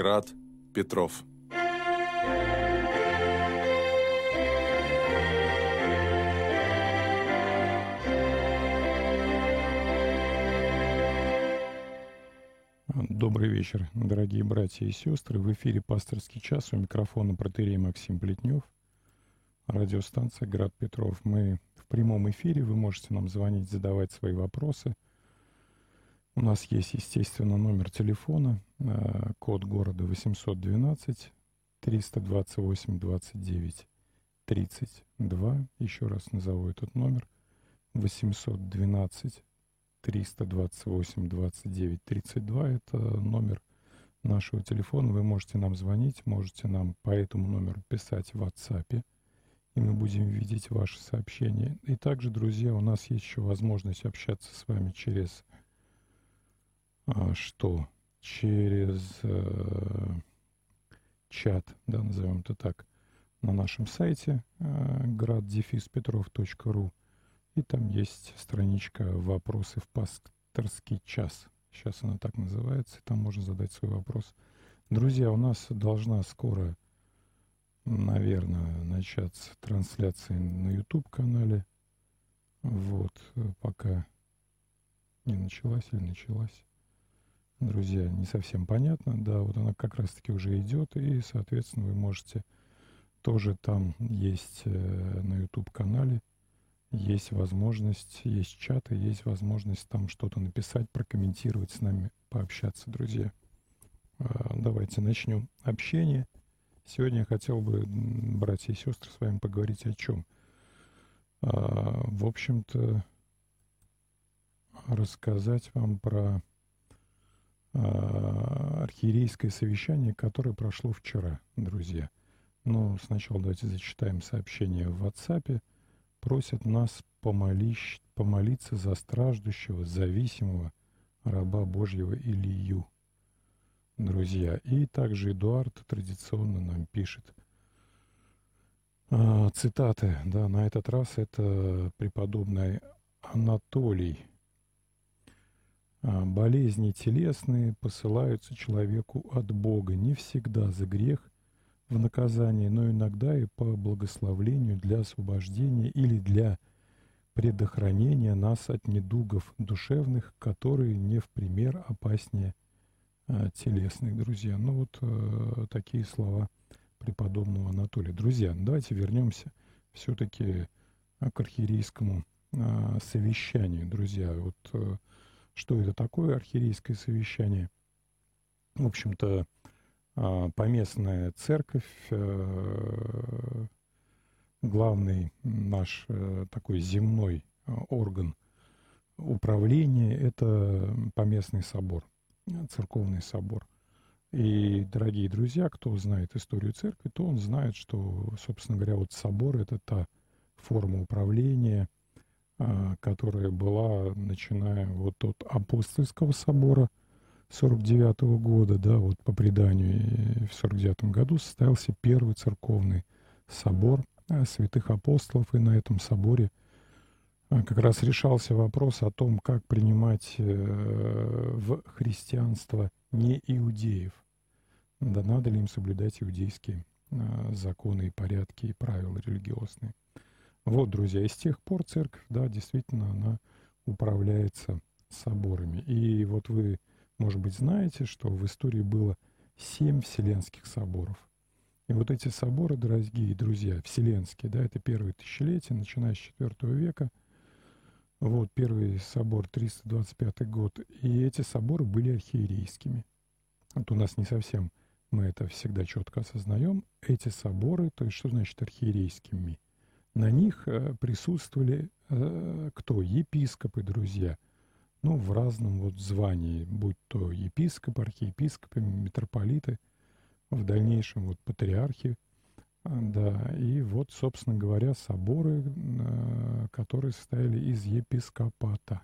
Град Петров. Добрый вечер, дорогие братья и сестры. В эфире «Пасторский час» у микрофона протерей Максим Плетнев. Радиостанция «Град Петров». Мы в прямом эфире, вы можете нам звонить, задавать свои вопросы. У нас есть, естественно, номер телефона, э, код города 812 328 29 32. Еще раз назову этот номер. 812 328 29 32. Это номер нашего телефона. Вы можете нам звонить, можете нам по этому номеру писать в WhatsApp, и мы будем видеть ваши сообщения. И также, друзья, у нас есть еще возможность общаться с вами через что? Через э, чат, да, назовем это так, на нашем сайте э, graddefispetrov.ru и там есть страничка «Вопросы в пасторский час». Сейчас она так называется, там можно задать свой вопрос. Друзья, у нас должна скоро, наверное, начаться трансляция на YouTube-канале. Вот, пока не началась или началась. Друзья, не совсем понятно. Да, вот она как раз-таки уже идет, и, соответственно, вы можете тоже там есть э, на YouTube-канале есть возможность, есть чаты, есть возможность там что-то написать, прокомментировать с нами, пообщаться, друзья. А, давайте начнем общение. Сегодня я хотел бы, братья и сестры, с вами поговорить о чем. А, в общем-то, рассказать вам про архиерейское совещание, которое прошло вчера, друзья. Но сначала давайте зачитаем сообщение в WhatsApp просят нас помолись, помолиться за страждущего, зависимого раба Божьего Илью. Друзья, и также Эдуард традиционно нам пишет а, цитаты, да, на этот раз это преподобный Анатолий. А, болезни телесные посылаются человеку от Бога не всегда за грех, в наказание, но иногда и по благословлению для освобождения или для предохранения нас от недугов душевных, которые не в пример опаснее а, телесных, друзья. Ну вот а, такие слова преподобного Анатолия. Друзья, давайте вернемся все-таки к архиерейскому а, совещанию, друзья. Вот а, что это такое архиерейское совещание? В общем-то, а, поместная церковь, э, главный наш э, такой земной э, орган управления – это поместный собор, церковный собор. И, дорогие друзья, кто знает историю церкви, то он знает, что, собственно говоря, вот собор – это та форма управления, а, которая была, начиная вот от апостольского собора – 49 -го года, да, вот по преданию, в 49 году состоялся первый церковный собор э, святых апостолов, и на этом соборе э, как раз решался вопрос о том, как принимать э, в христианство не иудеев. Да надо ли им соблюдать иудейские законы и порядки и правила религиозные. Вот, друзья, и с тех пор церковь, да, действительно, она управляется соборами. И вот вы может быть, знаете, что в истории было семь вселенских соборов. И вот эти соборы, дорогие друзья, вселенские, да, это первые тысячелетия, начиная с IV века. Вот, первый собор, 325 год. И эти соборы были архиерейскими. Вот у нас не совсем мы это всегда четко осознаем. Эти соборы, то есть что значит архиерейскими? На них э, присутствовали э, кто? Епископы, друзья – ну, в разном вот звании, будь то епископ, архиепископы, митрополиты, в дальнейшем вот патриархи, а, да, и вот, собственно говоря, соборы, которые состояли из епископата.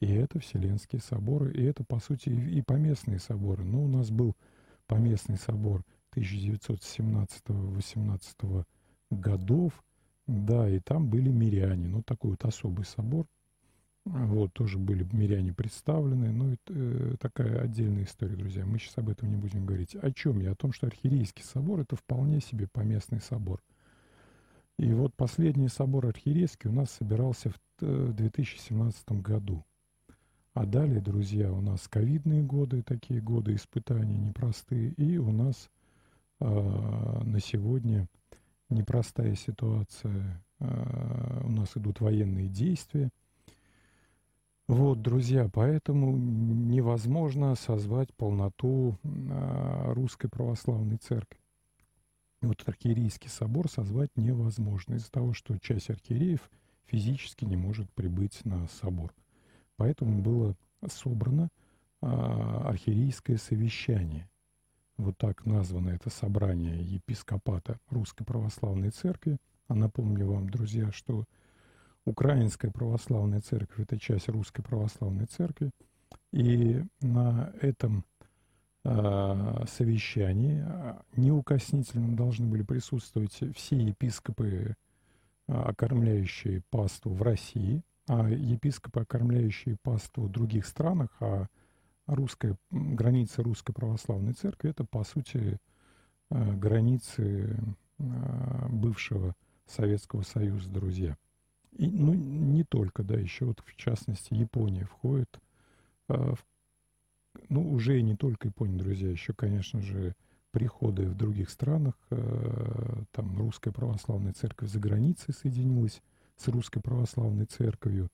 И это Вселенские соборы, и это, по сути, и поместные соборы. Но у нас был поместный собор 1917-18 годов, да, и там были миряне, ну, такой вот особый собор – Вот, тоже были миряне представлены. Ну, это э, такая отдельная история, друзья. Мы сейчас об этом не будем говорить. О чем я? О том, что Архиерейский собор — это вполне себе поместный собор. И вот последний собор Архиерейский у нас собирался в 2017 э, году. А далее, друзья, у нас ковидные годы, такие годы испытаний непростые. И у нас э, на сегодня непростая ситуация. Э, у нас идут военные действия — вот, друзья, поэтому невозможно созвать полноту а, Русской Православной Церкви. Вот архиерейский собор созвать невозможно из-за того, что часть архиереев физически не может прибыть на собор. Поэтому было собрано а, архиерейское совещание. Вот так названо это собрание епископата Русской Православной Церкви. А напомню вам, друзья, что Украинская православная церковь – это часть Русской православной церкви. И на этом э, совещании а, неукоснительно должны были присутствовать все епископы, э, окормляющие пасту в России, а епископы, окормляющие пасту в других странах, а русская, граница Русской Православной Церкви – это, по сути, э, границы э, бывшего Советского Союза, друзья – и, ну, не только, да, еще вот в частности Япония входит, в, ну, уже и не только Япония, друзья, еще, конечно же, приходы в других странах, там Русская Православная Церковь за границей соединилась с Русской Православной Церковью,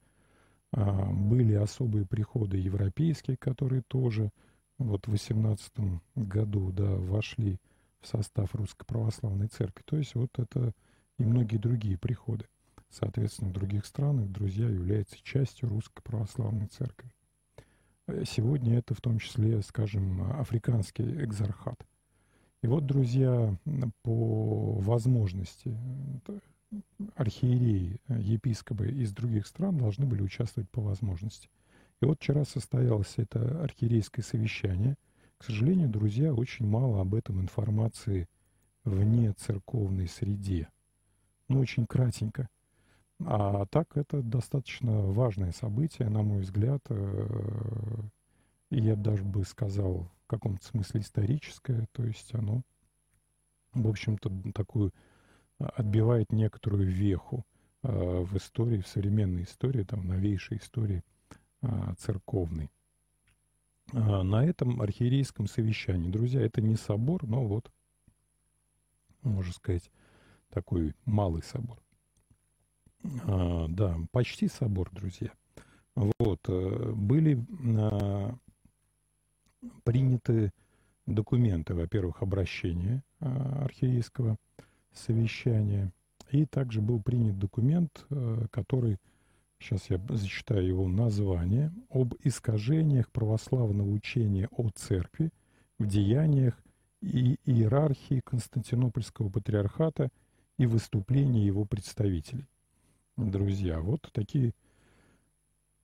были особые приходы европейские, которые тоже вот в 18 году, да, вошли в состав Русской Православной Церкви. То есть вот это и многие другие приходы соответственно, в других странах друзья являются частью Русской Православной Церкви. Э, сегодня это в том числе, скажем, африканский экзархат. И вот, друзья, по возможности архиереи, епископы из других стран должны были участвовать по возможности. И вот вчера состоялось это архиерейское совещание. К сожалению, друзья, очень мало об этом информации вне церковной среде. Ну, очень кратенько. А так это достаточно важное событие, на мой взгляд. Э, я даже бы сказал в каком-то смысле историческое. То есть оно, в общем-то, такую отбивает некоторую веху э, в истории, в современной истории, там, новейшей истории а, церковной. А, на этом архиерейском совещании, друзья, это не собор, но вот, можно сказать, такой малый собор. А, да, почти собор, друзья. Вот, э, были а, приняты документы, во-первых, обращения а, архиерейского совещания, и также был принят документ, а, который, сейчас я зачитаю его название, об искажениях православного учения о церкви в деяниях и иерархии Константинопольского патриархата и выступлений его представителей друзья. Вот такие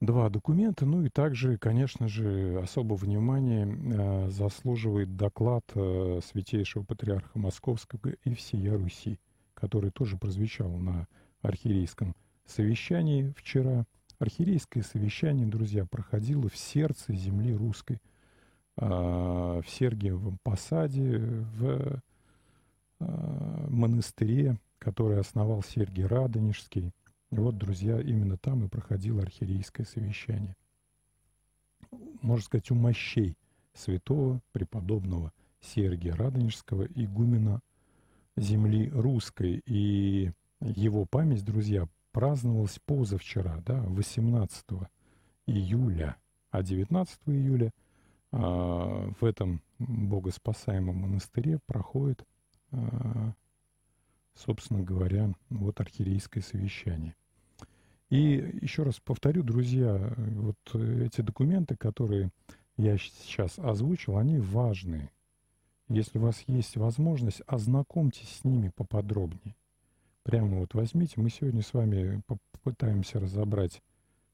два документа. Ну и также, конечно же, особого внимания э, заслуживает доклад э, Святейшего Патриарха Московского и всея Руси, который тоже прозвучал на архиерейском совещании вчера. Архиерейское совещание, друзья, проходило в сердце земли русской, э, в Сергиевом посаде, в монастыре, который основал Сергий Радонежский. И вот, друзья, именно там и проходило архиерейское совещание. Можно сказать, у мощей святого преподобного Сергия Радонежского, игумена земли русской. И его память, друзья, праздновалась позавчера, да, 18 июля. А 19 июля а, в этом богоспасаемом монастыре проходит, а, собственно говоря, вот архиерейское совещание. И еще раз повторю, друзья, вот эти документы, которые я сейчас озвучил, они важные. Если у вас есть возможность, ознакомьтесь с ними поподробнее. Прямо вот возьмите, мы сегодня с вами попытаемся разобрать,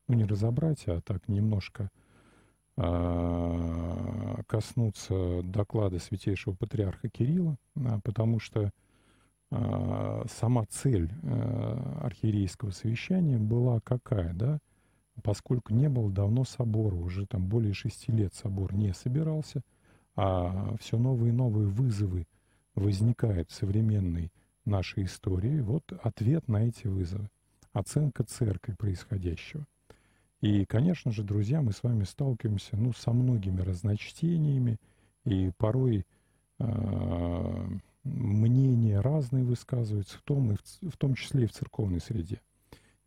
ну не разобрать, а так немножко э, коснуться доклада святейшего патриарха Кирилла, а, потому что а, сама цель э, архиерейского совещания была какая, да? поскольку не было давно собора, уже там более шести лет собор не собирался, а все новые и новые вызовы возникают в современной нашей истории, вот ответ на эти вызовы, оценка церкви происходящего. И, конечно же, друзья, мы с вами сталкиваемся ну, со многими разночтениями, и порой э, мнения разные высказываются, в том, и в, в том числе и в церковной среде.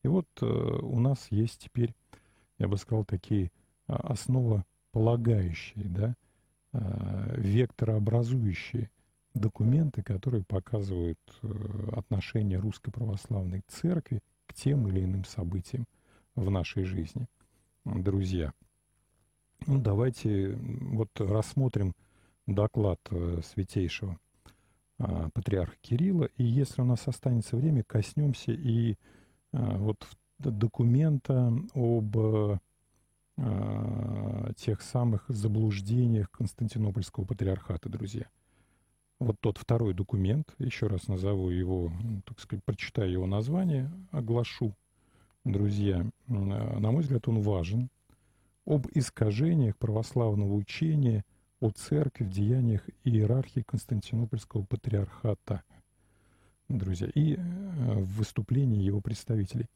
И вот э, у нас есть теперь, я бы сказал, такие э, основополагающие, да, э, векторообразующие документы, которые показывают э, отношение Русской Православной Церкви к тем или иным событиям в нашей жизни. Друзья, ну, давайте вот рассмотрим доклад э, святейшего э, патриарха Кирилла, и если у нас останется время, коснемся и э, вот документа об э, тех самых заблуждениях Константинопольского патриархата, друзья – вот тот второй документ, еще раз назову его, так сказать, прочитаю его название, оглашу, друзья. На мой взгляд, он важен. Об искажениях православного учения о церкви в деяниях иерархии Константинопольского патриархата, друзья, и э, в выступлении его представителей.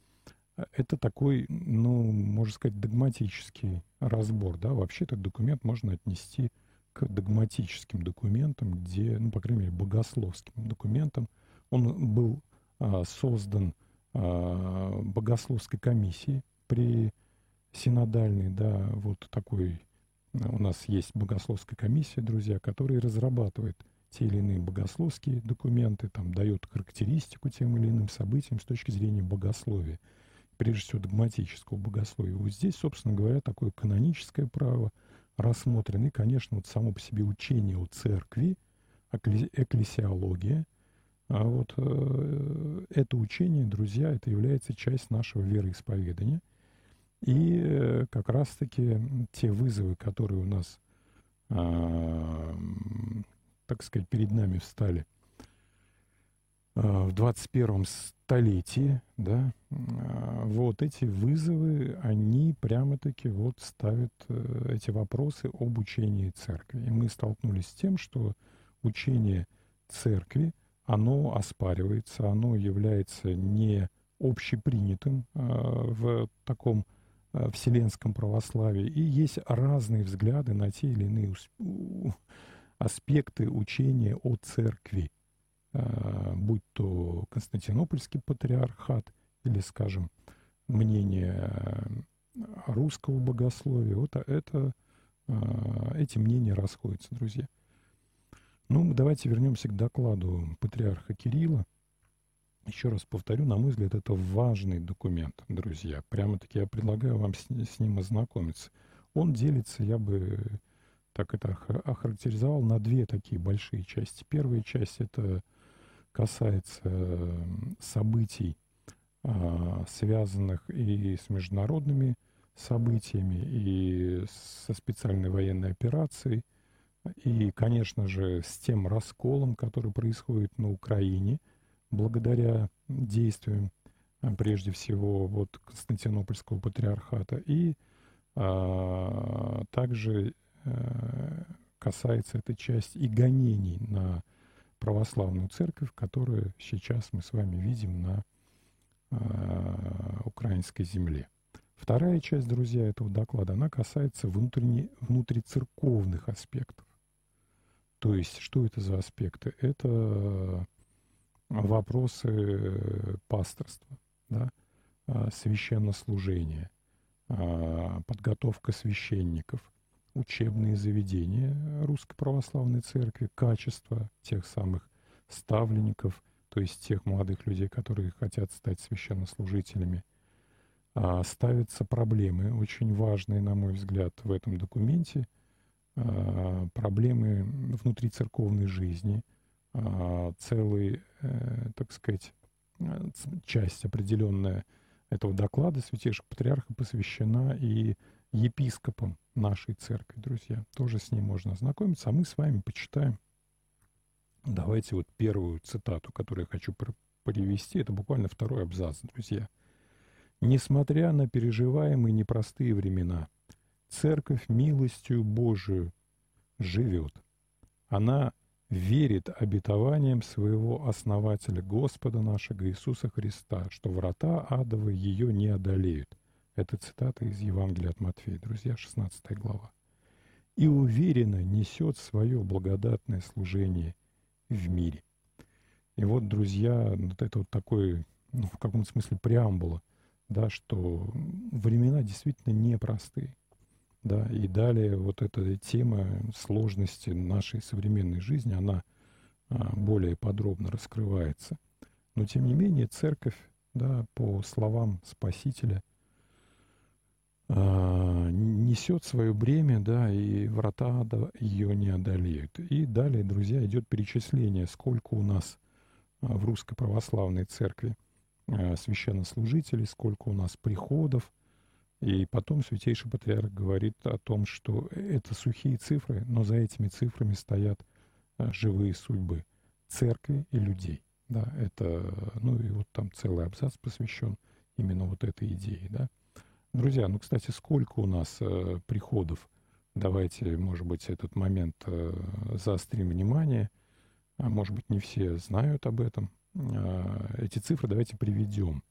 Это такой, ну, можно сказать, догматический разбор, да, вообще этот документ можно отнести к догматическим документам, где, ну, по крайней мере, богословским документам. Он был а, создан а, богословской комиссией при синодальной, да, вот такой у нас есть богословская комиссия, друзья, которая разрабатывает те или иные богословские документы, там дает характеристику тем или иным событиям с точки зрения богословия, прежде всего догматического богословия. Вот здесь, собственно говоря, такое каноническое право – рассмотрен. И, конечно, вот само по себе учение о церкви, экклесиология. А вот э, это учение, друзья, это является часть нашего вероисповедания. И э, как раз-таки те вызовы, которые у нас, э, так сказать, перед нами встали в 21 столетии, да, а, вот эти вызовы, они прямо-таки вот ставят э, эти вопросы об учении церкви. И мы столкнулись с тем, что учение церкви, оно оспаривается, оно является не общепринятым в таком вселенском православии. И есть разные взгляды на те или иные аспекты учения о церкви. Э, будь то Константинопольский патриархат или, скажем, мнение русского богословия, вот это, э, эти мнения расходятся, друзья. Ну, давайте вернемся к докладу патриарха Кирилла. Еще раз повторю, на мой взгляд, это важный документ, друзья. Прямо-таки я предлагаю вам с, с ним ознакомиться. Он делится, я бы так это охарактеризовал, на две такие большие части. Первая часть — это касается событий, а, связанных и с международными событиями, и со специальной военной операцией, и, конечно же, с тем расколом, который происходит на Украине, благодаря действиям, а, прежде всего, вот Константинопольского патриархата, и а, также а, касается эта часть и гонений на православную церковь, которую сейчас мы с вами видим на э, украинской земле. Вторая часть, друзья, этого доклада, она касается внутренне, внутрицерковных аспектов. То есть, что это за аспекты? Это вопросы пасторства, да, священнослужения, подготовка священников – учебные заведения Русской Православной Церкви, качество тех самых ставленников, то есть тех молодых людей, которые хотят стать священнослужителями, а, ставятся проблемы, очень важные, на мой взгляд, в этом документе, а, проблемы внутри церковной жизни, а, целый, э, так сказать, часть определенная этого доклада Святейшего Патриарха посвящена и епископом нашей церкви, друзья. Тоже с ним можно ознакомиться. А мы с вами почитаем. Давайте вот первую цитату, которую я хочу привести. Это буквально второй абзац, друзья. Несмотря на переживаемые непростые времена, Церковь милостью Божию живет. Она верит обетованием своего основателя Господа нашего Иисуса Христа, что врата адовы ее не одолеют. Это цитата из Евангелия от Матфея, друзья, 16 глава. И уверенно несет свое благодатное служение в мире. И вот, друзья, вот это вот такой, ну, в каком-то смысле преамбула, да, что времена действительно непростые. Да, и далее вот эта тема сложности нашей современной жизни, она а, более подробно раскрывается. Но тем не менее церковь, да, по словам Спасителя, а, несет свое бремя, да, и врата ада ее не одолеют. И далее, друзья, идет перечисление, сколько у нас а, в Русской Православной Церкви священнослужителей, сколько у нас приходов – и потом Святейший Патриарх говорит о том, что это сухие цифры, но за этими цифрами стоят а, живые судьбы церкви и людей. Да, это, ну и вот там целый абзац посвящен именно вот этой идее, да. Друзья, ну, кстати, сколько у нас э, приходов? Давайте, может быть, этот момент э, заострим внимание. А может быть, не все знают об этом. Э, эти цифры давайте приведем.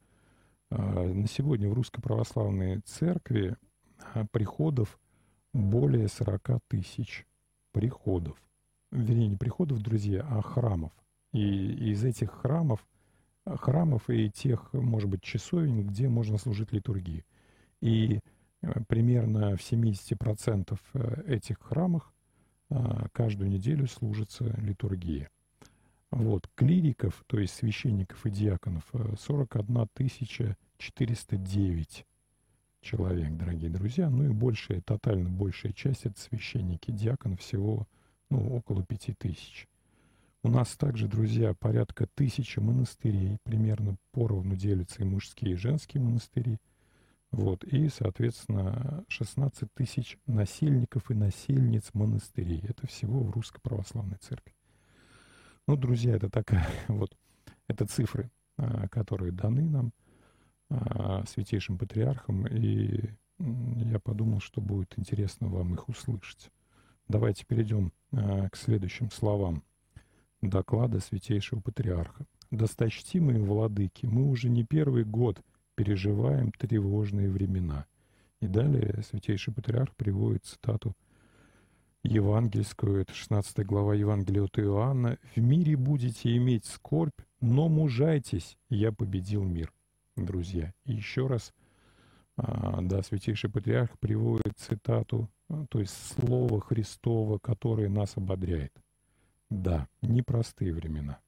А, на сегодня в Русской Православной Церкви а, приходов более 40 тысяч приходов. Вернее, не приходов, друзья, а храмов. И из этих храмов, храмов и тех, может быть, часовен, где можно служить литургии. И э, примерно в 70% э, этих храмах а, каждую неделю служится литургия. Вот, клириков, то есть священников и диаконов, 41 э, тысяча 409 человек, дорогие друзья. Ну и большая, тотально большая часть это священники, диакон всего ну, около пяти тысяч. У нас также, друзья, порядка тысячи монастырей, примерно поровну делятся и мужские, и женские монастыри. Вот, и, соответственно, 16 тысяч насильников и насельниц монастырей. Это всего в Русской Православной Церкви. Ну, друзья, это такая вот, это цифры, а, которые даны нам святейшим патриархом, и я подумал, что будет интересно вам их услышать. Давайте перейдем а, к следующим словам доклада святейшего патриарха. Досточтимые владыки, мы уже не первый год переживаем тревожные времена. И далее святейший патриарх приводит цитату евангельскую, это 16 глава Евангелия от Иоанна, «В мире будете иметь скорбь, но мужайтесь, я победил мир». Друзья, и еще раз, а, да, Святейший Патриарх приводит цитату, а, то есть слово Христово, которое нас ободряет. Да, непростые времена.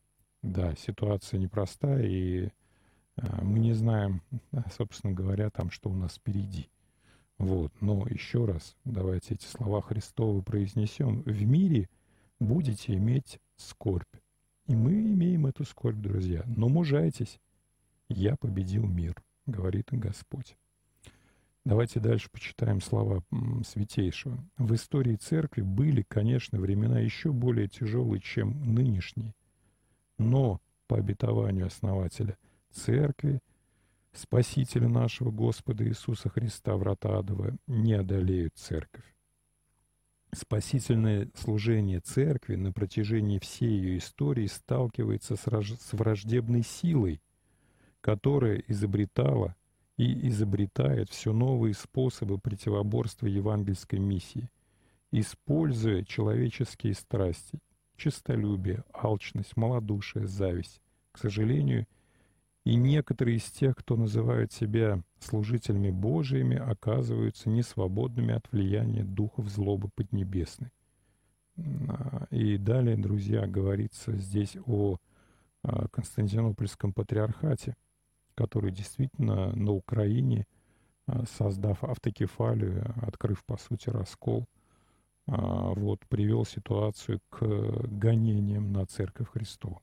Да, ситуация непростая, и а, мы не знаем, собственно говоря, там, что у нас впереди. Вот. Но еще раз, давайте эти слова Христовы произнесем. В мире будете иметь скорбь. И мы имеем эту скорбь, друзья. Но мужайтесь. Я победил мир, говорит Господь. Давайте дальше почитаем слова Святейшего. В истории Церкви были, конечно, времена еще более тяжелые, чем нынешние. Но по обетованию основателя Церкви – Спасителя нашего Господа Иисуса Христа, врата адова, не одолеют церковь. Спасительное служение церкви на протяжении всей ее истории сталкивается с враждебной силой, которая изобретала и изобретает все новые способы противоборства евангельской миссии, используя человеческие страсти, честолюбие, алчность, малодушие, зависть. К сожалению, и некоторые из тех, кто называют себя служителями Божиими, оказываются несвободными от влияния духов злобы поднебесной. А, и далее, друзья, говорится здесь о а, Константинопольском патриархате, который действительно на Украине, а, создав автокефалию, открыв, по сути, раскол, вот, привел ситуацию к гонениям на Церковь Христову.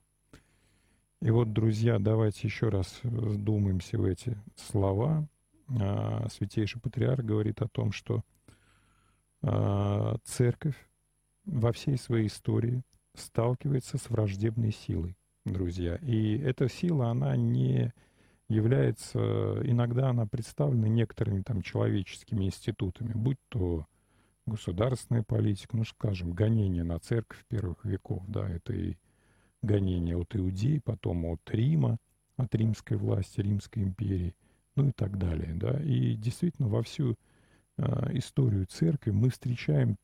И вот, друзья, давайте еще раз вдумаемся в эти слова. А, Святейший Патриарх говорит о том, что а, церковь во всей своей истории сталкивается с враждебной силой, друзья. И эта сила, она не является, иногда она представлена некоторыми там человеческими институтами, будь то государственная политика, ну, скажем, гонение на церковь первых веков, да, это и гонение от Иудеи, потом от Рима, от римской власти, Римской империи, ну и так далее, да. И действительно во всю э, историю церкви мы встречаем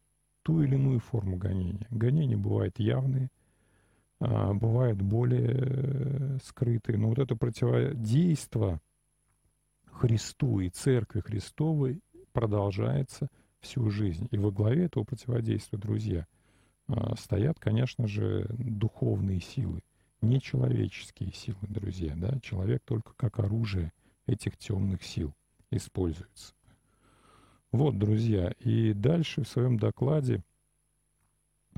ту или иную форму гонения. Гонения бывают явные, бывают более э, скрытые. Но вот это противодействие Христу и Церкви Христовой продолжается всю жизнь. И во главе этого противодействия, друзья, а, стоят, конечно же, духовные силы, не человеческие силы, друзья. Да? Человек только как оружие этих темных сил используется. Вот, друзья, и дальше в своем докладе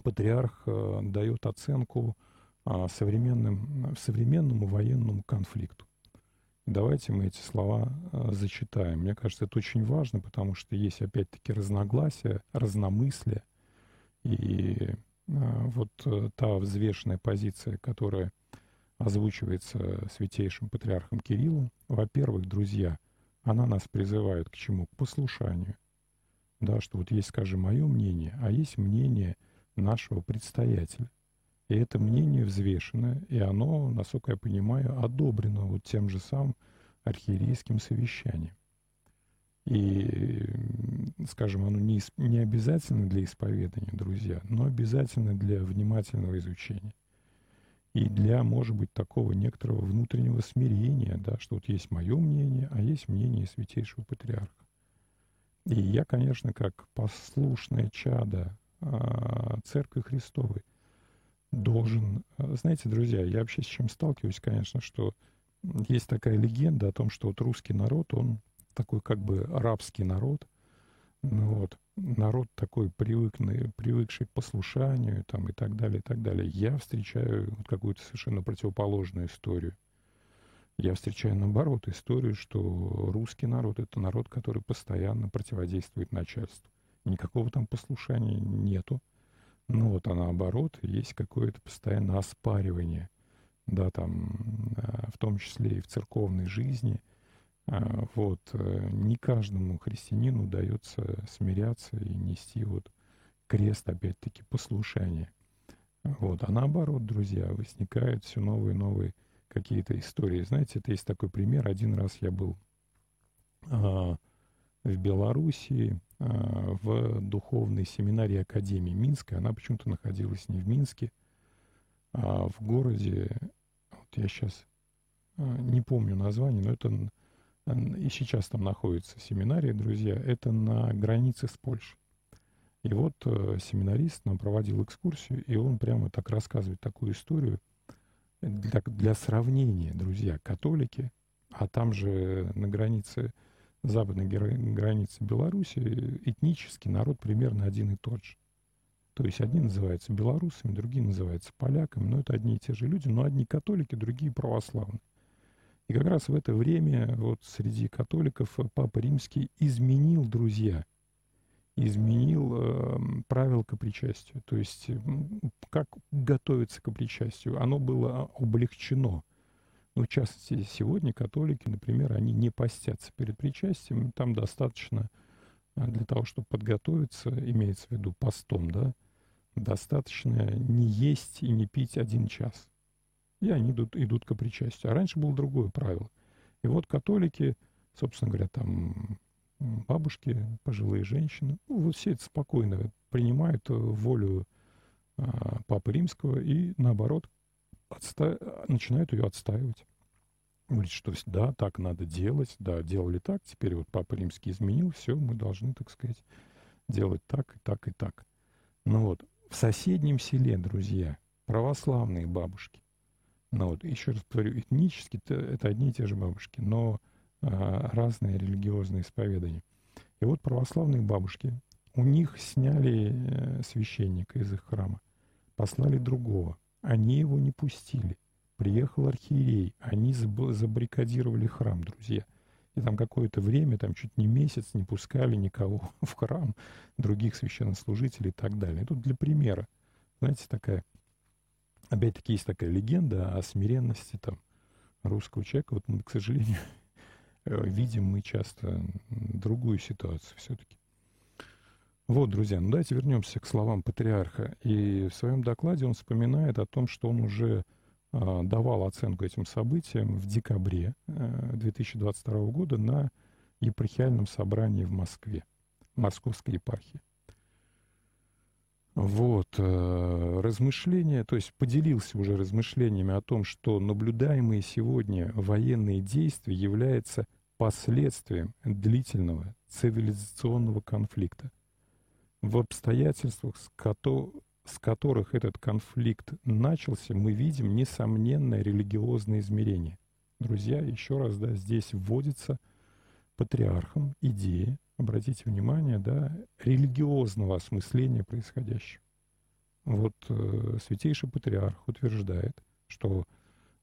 патриарх э, дает оценку современным, современному военному конфликту. Давайте мы эти слова э, зачитаем. Мне кажется, это очень важно, потому что есть опять-таки разногласия, разномыслия. И вот э, та взвешенная позиция, которая озвучивается святейшим патриархом Кириллом, во-первых, друзья, она нас призывает к чему? К послушанию да, что вот есть, скажем, мое мнение, а есть мнение нашего предстоятеля. И это мнение взвешено, и оно, насколько я понимаю, одобрено вот тем же самым архиерейским совещанием. И, скажем, оно не, не обязательно для исповедания, друзья, но обязательно для внимательного изучения. И для, может быть, такого некоторого внутреннего смирения, да, что вот есть мое мнение, а есть мнение Святейшего Патриарха. И я, конечно, как послушное чадо а, Церкви Христовой должен... А, знаете, друзья, я вообще с чем сталкиваюсь, конечно, что есть такая легенда о том, что вот русский народ, он такой как бы арабский народ, ну вот, народ такой привыкный, привыкший к послушанию там, и так далее, и так далее. Я встречаю вот какую-то совершенно противоположную историю. Я встречаю, наоборот, историю, что русский народ — это народ, который постоянно противодействует начальству. Никакого там послушания нету. Ну вот, а наоборот, есть какое-то постоянное оспаривание, да, там, э, в том числе и в церковной жизни. А, вот, э, не каждому христианину удается смиряться и нести вот крест, опять-таки, послушания. Вот, а наоборот, друзья, возникают все новые и новые какие-то истории. Знаете, это есть такой пример. Один раз я был а, в Белоруссии а, в духовной семинарии Академии Минской. Она почему-то находилась не в Минске, а в городе, вот я сейчас а, не помню название, но это и сейчас там находится семинария, друзья, это на границе с Польшей. И вот э, семинарист нам проводил экскурсию, и он прямо так рассказывает такую историю – для, для сравнения, друзья, католики, а там же на границе, западной границы Беларуси этнический народ примерно один и тот же. То есть одни называются белорусами, другие называются поляками, но это одни и те же люди, но одни католики, другие православные. И как раз в это время вот среди католиков Папа Римский изменил, друзья, изменил э, правила к причастию. То есть как готовиться к причастию, оно было облегчено. Ну, в частности, сегодня католики, например, они не постятся перед причастием. Там достаточно э, для того, чтобы подготовиться, имеется в виду постом, да, достаточно не есть и не пить один час. И они идут, идут к причастию. А раньше было другое правило. И вот католики, собственно говоря, там бабушки, пожилые женщины, ну, вот все это спокойно принимают волю а, Папы Римского и, наоборот, отста... начинают ее отстаивать. Говорит, что да, так надо делать, да, делали так, теперь вот Папа Римский изменил, все, мы должны, так сказать, делать так и так и так. Ну вот, в соседнем селе, друзья, православные бабушки, ну вот, еще раз повторю, этнически это, одни и те же бабушки, но а, разные религиозные исповедания. И вот православные бабушки, у них сняли э, священника из их храма, послали другого. Они его не пустили. Приехал архиерей, они забаррикадировали храм, друзья. И там какое-то время, там чуть не месяц не пускали никого в храм, других священнослужителей и так далее. И тут для примера, знаете, такая, опять-таки есть такая легенда о смиренности там русского человека. Вот, к сожалению, видим мы часто другую ситуацию все-таки. Вот, друзья, ну давайте вернемся к словам патриарха. И в своем докладе он вспоминает о том, что он уже э, давал оценку этим событиям в декабре э, 2022 года на епархиальном собрании в Москве, Московской епархии. Вот, э, размышления, то есть поделился уже размышлениями о том, что наблюдаемые сегодня военные действия являются последствием длительного цивилизационного конфликта – в обстоятельствах, с, кото с которых этот конфликт начался, мы видим несомненное религиозное измерение. Друзья, еще раз, да, здесь вводится патриархом идея, обратите внимание, да, религиозного осмысления происходящего. Вот э, святейший патриарх утверждает, что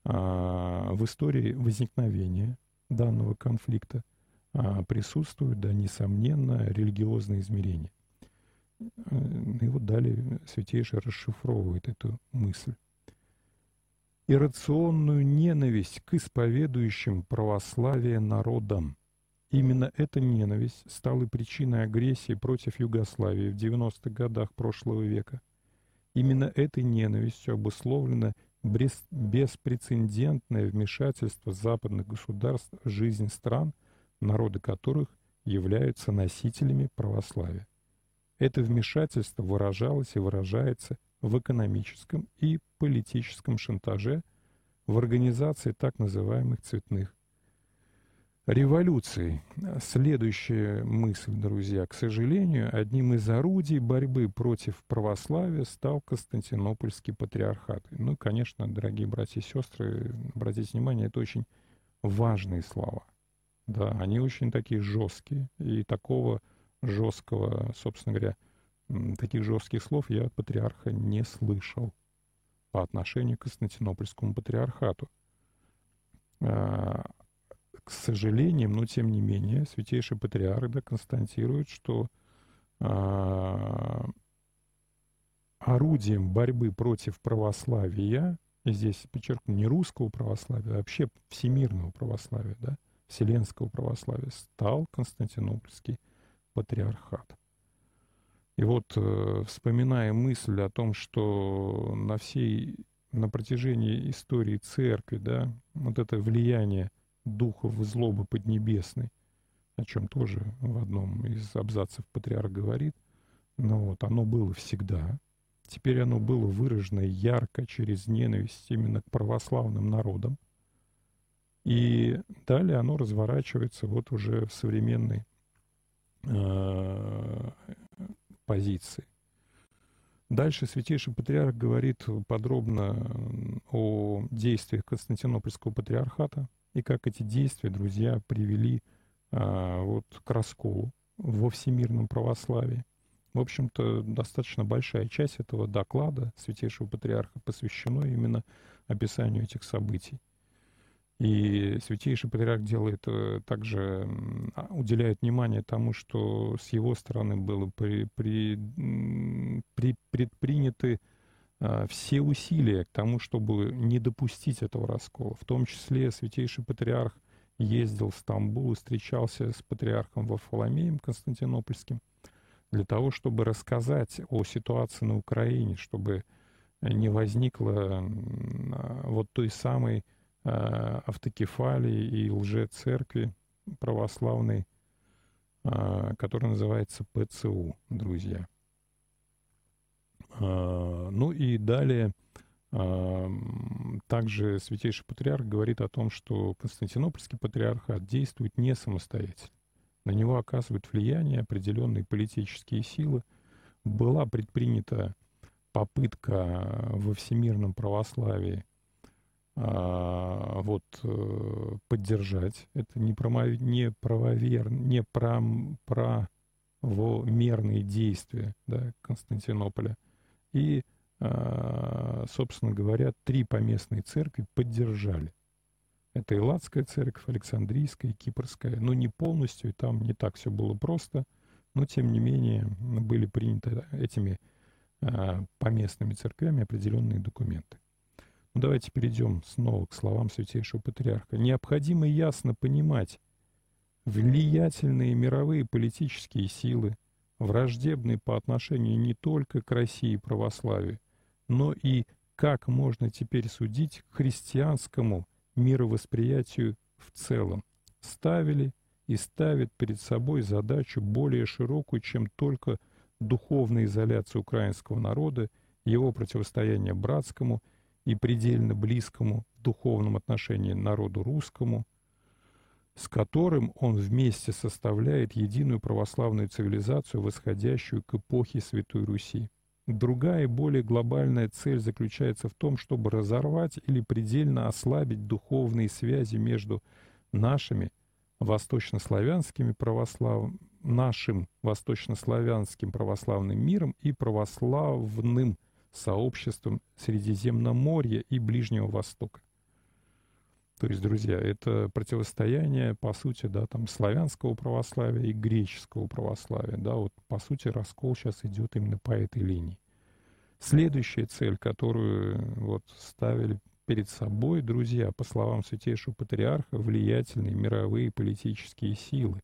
э, в истории возникновения данного конфликта э, присутствует, да, несомненно, религиозное измерение. И вот далее Святейший расшифровывает эту мысль. Иррационную ненависть к исповедующим православие народам. Именно эта ненависть стала причиной агрессии против Югославии в 90-х годах прошлого века. Именно этой ненавистью обусловлено беспрецедентное вмешательство западных государств в жизнь стран, народы которых являются носителями православия. Это вмешательство выражалось и выражается в экономическом и политическом шантаже в организации так называемых цветных революций. Следующая мысль, друзья. К сожалению, одним из орудий борьбы против православия стал Константинопольский патриархат. Ну, конечно, дорогие братья и сестры, обратите внимание, это очень важные слова. Да, они очень такие жесткие, и такого жесткого, собственно говоря, таких жестких слов я от патриарха не слышал по отношению к Константинопольскому патриархату. А, к сожалению, но тем не менее, святейший патриарх да, констатирует, что а, орудием борьбы против православия, здесь подчеркну, не русского православия, а вообще всемирного православия, да, вселенского православия, стал Константинопольский патриархат. И вот, э, вспоминая мысль о том, что на всей, на протяжении истории церкви, да, вот это влияние духов злобы поднебесной, о чем тоже в одном из абзацев патриарх говорит, но вот оно было всегда. Теперь оно было выражено ярко через ненависть именно к православным народам. И далее оно разворачивается вот уже в современной Э, позиции. Дальше Святейший Патриарх говорит подробно о действиях Константинопольского Патриархата и как эти действия, друзья, привели а, вот, к расколу во всемирном православии. В общем-то, достаточно большая часть этого доклада Святейшего Патриарха посвящена именно описанию этих событий. И Святейший Патриарх делает э, также, а, уделяет внимание тому, что с его стороны было при, при, при, предприняты а, все усилия к тому, чтобы не допустить этого раскола. В том числе Святейший Патриарх ездил в Стамбул и встречался с патриархом Варфоломеем Константинопольским для того, чтобы рассказать о ситуации на Украине, чтобы не возникло а, вот той самой автокефалии и лже-церкви православной, э, которая называется ПЦУ, друзья. Э, ну и далее также Святейший Патриарх говорит о том, что Константинопольский Патриархат действует не самостоятельно. На него оказывают влияние определенные политические силы. Была предпринята попытка во всемирном православии а, вот, э, поддержать. Это не, промо, не правовер, не про, правомерные действия да, Константинополя. И, а, собственно говоря, три поместные церкви поддержали. Это Элладская церковь, Александрийская, Кипрская. Ну, не полностью, там не так все было просто, но, тем не менее, были приняты этими а, поместными церквями определенные документы. Ну, давайте перейдем снова к словам Святейшего Патриарха. Необходимо ясно понимать, влиятельные мировые политические силы, враждебные по отношению не только к России и православию, но и как можно теперь судить к христианскому мировосприятию в целом, ставили и ставят перед собой задачу более широкую, чем только духовная изоляция украинского народа, его противостояние братскому и предельно близкому в духовном отношении народу русскому, с которым он вместе составляет единую православную цивилизацию, восходящую к эпохе Святой Руси. Другая, более глобальная цель заключается в том, чтобы разорвать или предельно ослабить духовные связи между нашими восточнославянскими православ... нашим восточнославянским православным миром и православным сообществом Средиземноморья и Ближнего Востока. То есть, друзья, это противостояние, по сути, да, там, славянского православия и греческого православия, да, вот, по сути, раскол сейчас идет именно по этой линии. Следующая цель, которую вот ставили перед собой, друзья, по словам Святейшего Патриарха, влиятельные мировые политические силы.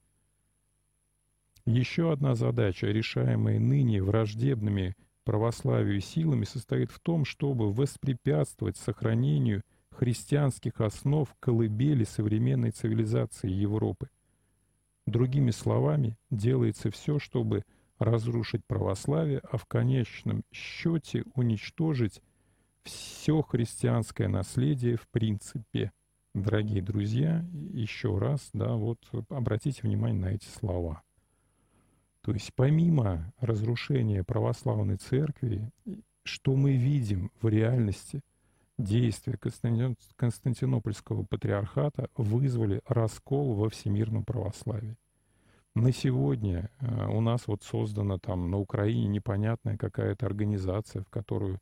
Еще одна задача, решаемая ныне враждебными православию силами, состоит в том, чтобы воспрепятствовать сохранению христианских основ колыбели современной цивилизации Европы. Другими словами, делается все, чтобы разрушить православие, а в конечном счете уничтожить все христианское наследие в принципе. Дорогие друзья, еще раз, да, вот обратите внимание на эти слова. То есть помимо разрушения православной церкви, что мы видим в реальности, действия Константинопольского патриархата вызвали раскол во всемирном православии. На сегодня э, у нас вот создана там на Украине непонятная какая-то организация, в которую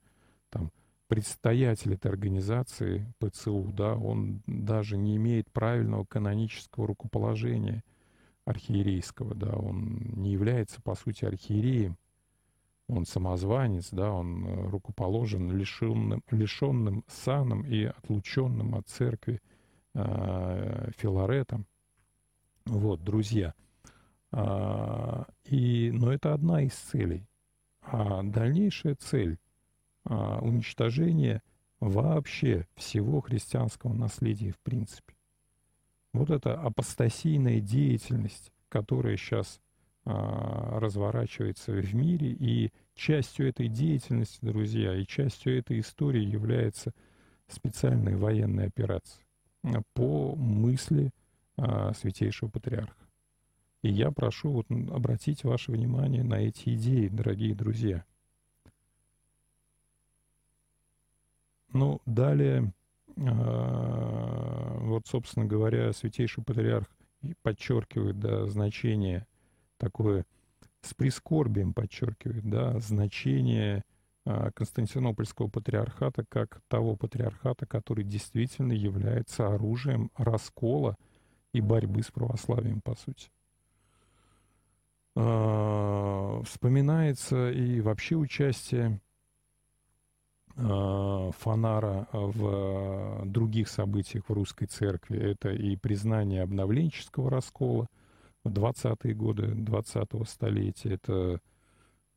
там предстоятель этой организации, ПЦУ, да, он даже не имеет правильного канонического рукоположения архиерейского, да, он не является, по сути, архиереем, он самозванец, да, он э, рукоположен лишенным, лишенным саном и отлученным от церкви э, Филаретом. Вот, друзья. А, и, но это одна из целей. А дальнейшая цель а, уничтожение вообще всего христианского наследия в принципе. Вот эта апостасийная деятельность, которая сейчас а, разворачивается в мире, и частью этой деятельности, друзья, и частью этой истории является специальная военная операция по мысли а, Святейшего Патриарха. И я прошу вот обратить ваше внимание на эти идеи, дорогие друзья – Ну, далее, вот, собственно говоря, Святейший Патриарх подчеркивает, да, значение такое, с прискорбием подчеркивает, да, значение а, Константинопольского патриархата как того патриархата, который действительно является оружием раскола и борьбы с православием, по сути. А, вспоминается и вообще участие Фонара в э, других событиях в русской церкви. Это и признание обновленческого раскола в 20-е годы 20-го столетия. Это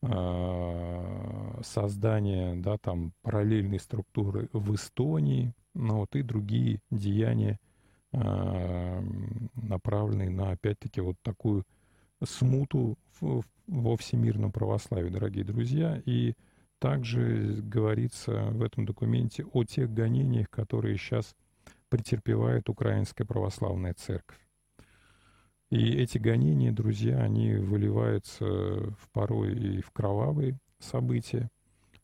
э, создание да, там, параллельной структуры в Эстонии, ну, вот, и другие деяния, направленные на, опять-таки, вот такую смуту во всемирном православии, дорогие друзья. И также говорится в этом документе о тех гонениях, которые сейчас претерпевает Украинская Православная Церковь. И эти гонения, друзья, они выливаются в порой и в кровавые события,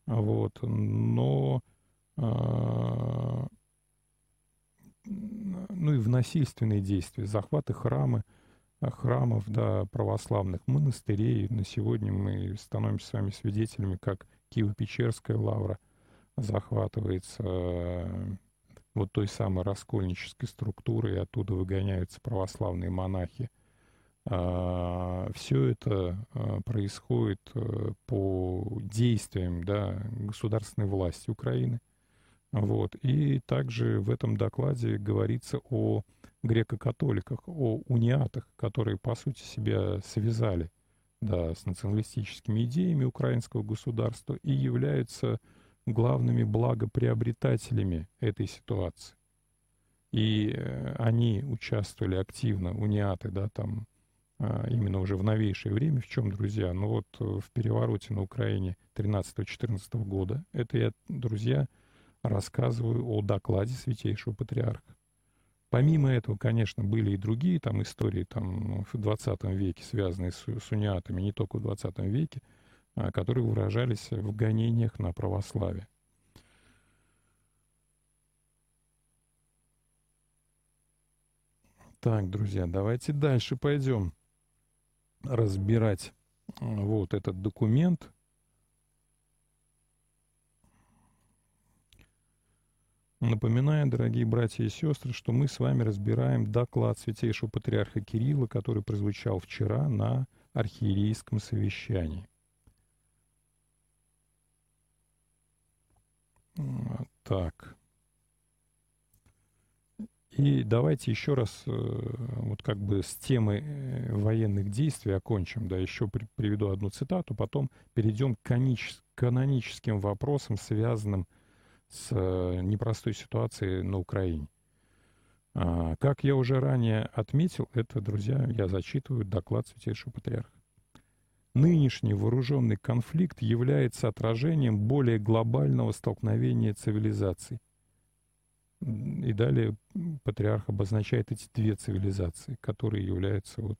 вот, но э, ну и в насильственные действия, захваты храмы, храмов, да, православных монастырей. На сегодня мы становимся с вами свидетелями, как Киево-Печерская лавра захватывается э, вот той самой раскольнической структурой, и оттуда выгоняются православные монахи. А, Все это э, происходит э, по действиям да, государственной власти Украины. Вот. И также в этом докладе говорится о греко-католиках, о униатах, которые, по сути, себя связали да, с националистическими идеями украинского государства и являются главными благоприобретателями этой ситуации. И э, они участвовали активно, униаты, да, там, а, именно уже в новейшее время. В чем, друзья? Ну вот э, в перевороте на Украине 13-14 года. Это я, друзья, рассказываю о докладе Святейшего Патриарха. Помимо этого, конечно, были и другие там истории там, в 20 веке, связанные с, с униатами, не только в 20 веке, а, которые выражались в гонениях на православие. Так, друзья, давайте дальше пойдем разбирать вот этот документ. Напоминаю, дорогие братья и сестры, что мы с вами разбираем доклад Святейшего Патриарха Кирилла, который прозвучал вчера на архиерейском совещании. Так. И давайте еще раз э, вот как бы с темы э, военных действий окончим, да, еще при, приведу одну цитату, потом перейдем к каноническим вопросам, связанным с с э, непростой ситуацией на Украине. А, как я уже ранее отметил, это, друзья, я зачитываю доклад Святейшего Патриарха. Нынешний вооруженный конфликт является отражением более глобального столкновения цивилизаций. И далее патриарх обозначает эти две цивилизации, которые являются вот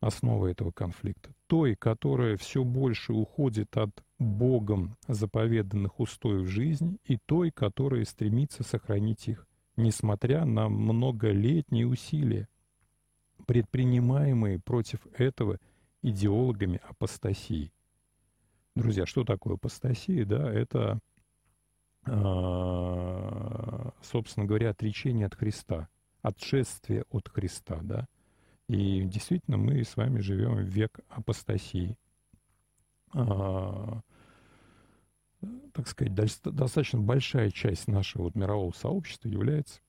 основой этого конфликта. Той, которая все больше уходит от Богом заповеданных устоев жизни, и той, которая стремится сохранить их, несмотря на многолетние усилия, предпринимаемые против этого идеологами апостасии. Друзья, что такое апостасия? Да, это, а, собственно говоря, отречение от Христа, отшествие от Христа, да, и действительно мы с вами живем в век апостасии. А, так сказать, достаточно большая часть нашего вот мирового сообщества является,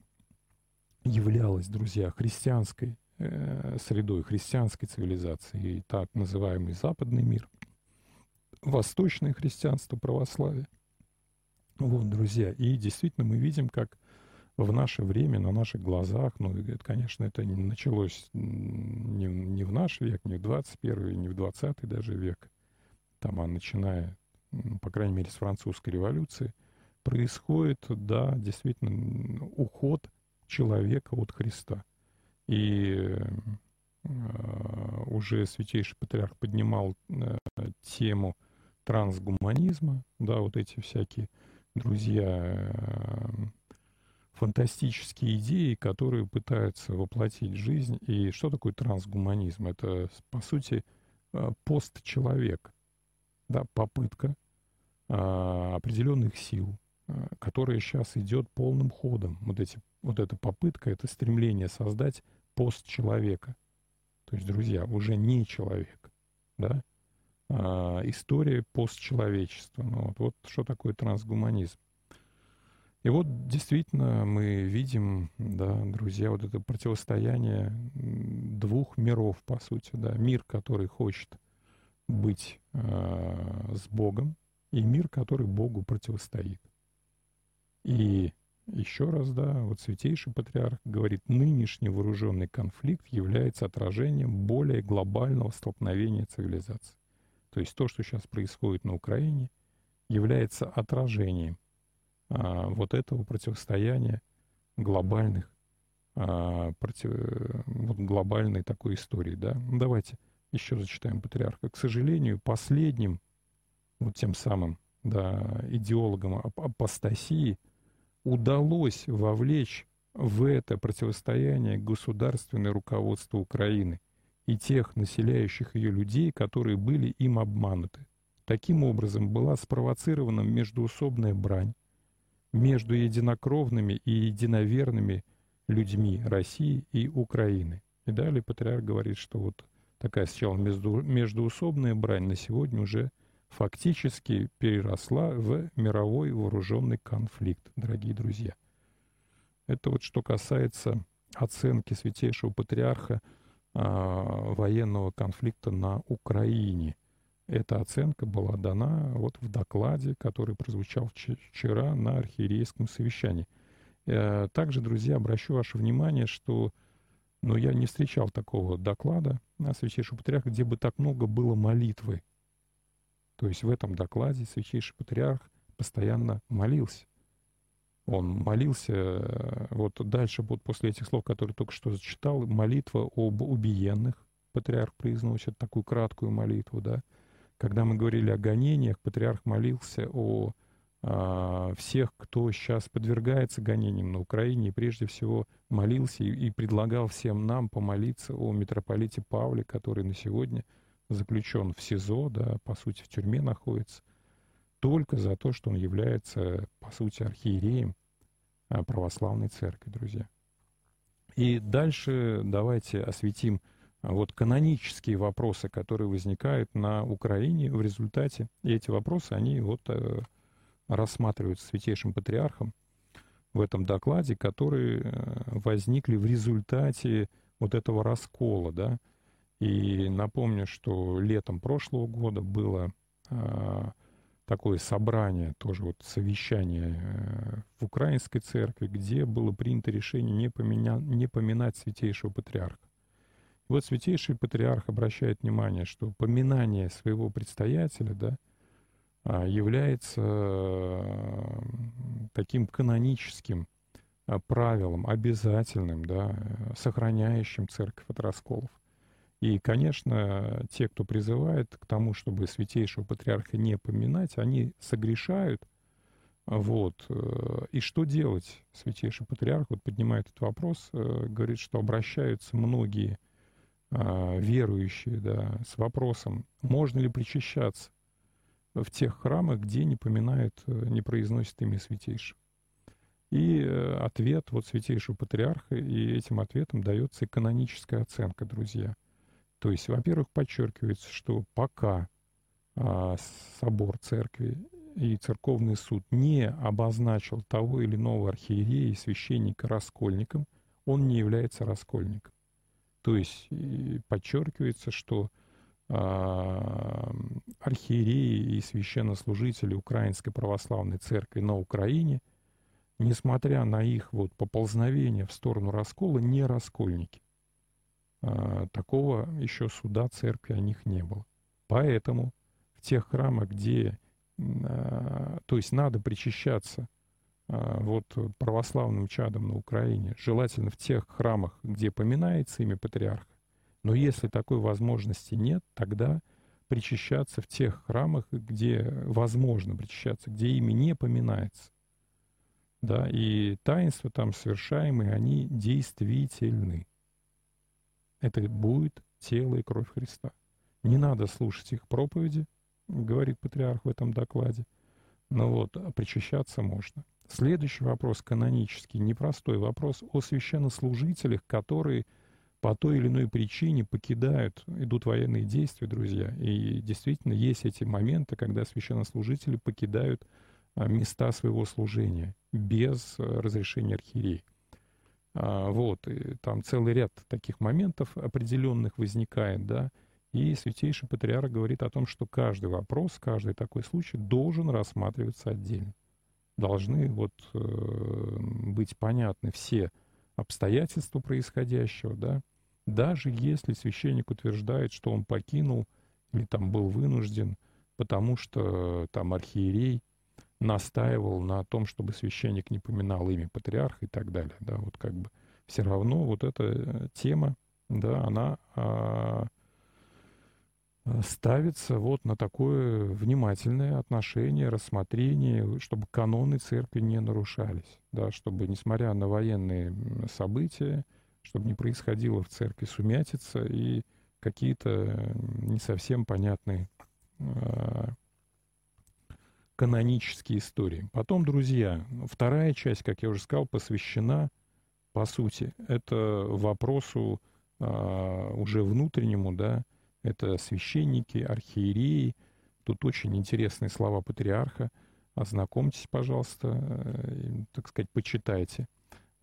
являлась, друзья, христианской э, средой, христианской цивилизацией, так называемый западный мир, восточное христианство, православие. Вот, друзья, и действительно мы видим, как в наше время, на наших глазах, ну, это, конечно, это началось не, не в наш век, не в 21 не в 20 даже век, там, а начиная, по крайней мере, с французской революции, происходит, да, действительно, уход человека от Христа. И э, уже Святейший Патриарх поднимал э, тему трансгуманизма, да, вот эти всякие друзья э, фантастические идеи, которые пытаются воплотить жизнь. И что такое трансгуманизм? Это, по сути, э, постчеловек, да, попытка а, определенных сил, а, которая сейчас идет полным ходом. Вот, эти, вот эта попытка, это стремление создать постчеловека. То есть, друзья, уже не человек, да? А, история постчеловечества. Ну, вот, вот что такое трансгуманизм. И вот действительно мы видим, да, друзья, вот это противостояние двух миров, по сути, да, мир, который хочет быть э, с Богом, и мир, который Богу противостоит. И еще раз, да, вот Святейший Патриарх говорит, нынешний вооруженный конфликт является отражением более глобального столкновения цивилизаций. То есть то, что сейчас происходит на Украине, является отражением а, вот этого противостояния глобальных, а, против, вот глобальной такой истории, да. Ну, давайте еще зачитаем патриарха. К сожалению, последним, вот тем самым, да, идеологам апостасии удалось вовлечь в это противостояние государственное руководство Украины и тех населяющих ее людей, которые были им обмануты. Таким образом была спровоцирована междуусобная брань, между единокровными и единоверными людьми России и Украины. И далее патриарх говорит, что вот такая сначала между, междуусобная брань на сегодня уже фактически переросла в мировой вооруженный конфликт, дорогие друзья. Это вот что касается оценки Святейшего Патриарха а, военного конфликта на Украине. Эта оценка была дана вот в докладе, который прозвучал вчера на архиерейском совещании. Э, также, друзья, обращу ваше внимание, что ну, я не встречал такого доклада на Святейшего Патриарха, где бы так много было молитвы. То есть в этом докладе Святейший Патриарх постоянно молился. Он молился, э, вот дальше, вот после этих слов, которые только что зачитал, молитва об убиенных. Патриарх произносит такую краткую молитву, да. Когда мы говорили о гонениях, патриарх молился о а, всех, кто сейчас подвергается гонениям на Украине, и прежде всего молился и, и предлагал всем нам помолиться о митрополите Павле, который на сегодня заключен в СИЗО, да, по сути, в тюрьме находится, только за то, что он является, по сути, архиереем а, православной церкви, друзья. И дальше давайте осветим вот канонические вопросы, которые возникают на Украине в результате. И эти вопросы, они вот э, рассматриваются Святейшим Патриархом в этом докладе, которые э, возникли в результате вот этого раскола, да. И напомню, что летом прошлого года было а, такое собрание, тоже вот совещание э, в Украинской церкви, где было принято решение не, поменя... не поминать Святейшего Патриарха. Вот Святейший Патриарх обращает внимание, что поминание своего предстоятеля, да, а, является таким каноническим а, правилом, обязательным, да, сохраняющим церковь от расколов. И, конечно, те, кто призывает к тому, чтобы святейшего патриарха не поминать, они согрешают. Вот. Э, и что делать? Святейший патриарх вот поднимает этот вопрос, э, говорит, что обращаются многие верующие да, с вопросом, можно ли причащаться в тех храмах, где не поминают, э, не произносят имя святейшего. И э, ответ вот святейшего патриарха, и этим ответом дается и каноническая оценка, друзья. То есть, во-первых, подчеркивается, что пока а, собор церкви и церковный суд не обозначил того или иного архиерея и священника раскольником, он не является раскольником. То есть подчеркивается, что а, архиереи и священнослужители Украинской Православной Церкви на Украине, несмотря на их вот поползновение в сторону раскола, не раскольники. А, такого еще суда церкви о них не было. Поэтому в тех храмах, где, а, то есть надо причащаться вот православным чадом на Украине, желательно в тех храмах, где поминается имя патриарха, но если такой возможности нет, тогда причащаться в тех храмах, где возможно причащаться, где ими не поминается. Да, и таинства там совершаемые, они действительны. Это будет тело и кровь Христа. Не надо слушать их проповеди, говорит патриарх в этом докладе. Но вот а причащаться можно. Следующий вопрос канонический, непростой вопрос о священнослужителях, которые – по той или иной причине покидают, идут военные действия, друзья. И действительно есть эти моменты, когда священнослужители покидают а, места своего служения без а, разрешения архиерея. А, вот, и там целый ряд таких моментов определенных возникает, да, и Святейший Патриарх говорит о том, что каждый вопрос, каждый такой случай должен рассматриваться отдельно. Должны вот э, быть понятны все обстоятельства происходящего, да, даже если священник утверждает, что он покинул или там был вынужден, потому что там архиерей настаивал на том, чтобы священник не поминал имя патриарха и так далее, да, вот как бы все равно вот эта э, тема, да, она а, ставится вот на такое внимательное отношение, рассмотрение, чтобы каноны церкви не нарушались, да, чтобы, несмотря на военные события, чтобы не происходило в церкви сумятица и какие-то не совсем понятные э, канонические истории. Потом, друзья, вторая часть, как я уже сказал, посвящена, по сути, это вопросу э, уже внутреннему, да, это священники, архиереи, Тут очень интересные слова патриарха. Ознакомьтесь, пожалуйста, э, так сказать, почитайте.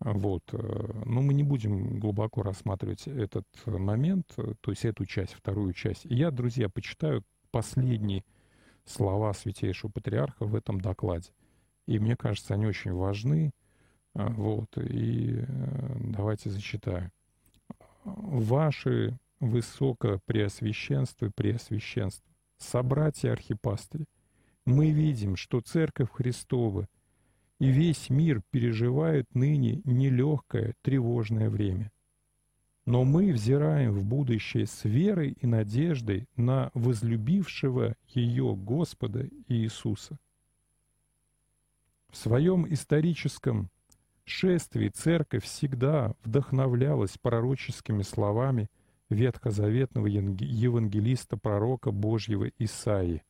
Вот. Э, но мы не будем глубоко рассматривать этот момент, э, то есть эту часть, вторую часть. я, друзья, почитаю последние слова Святейшего Патриарха в этом докладе. И мне кажется, они очень важны. Вот. И давайте зачитаю. Ваши высокопреосвященство и преосвященство, собратья архипастыри, мы видим, что Церковь Христова и весь мир переживают ныне нелегкое, тревожное время. Но мы взираем в будущее с верой и надеждой на возлюбившего ее Господа Иисуса. В своем историческом шествии Церковь всегда вдохновлялась пророческими словами ветхозаветного евангелиста, пророка Божьего Исаии.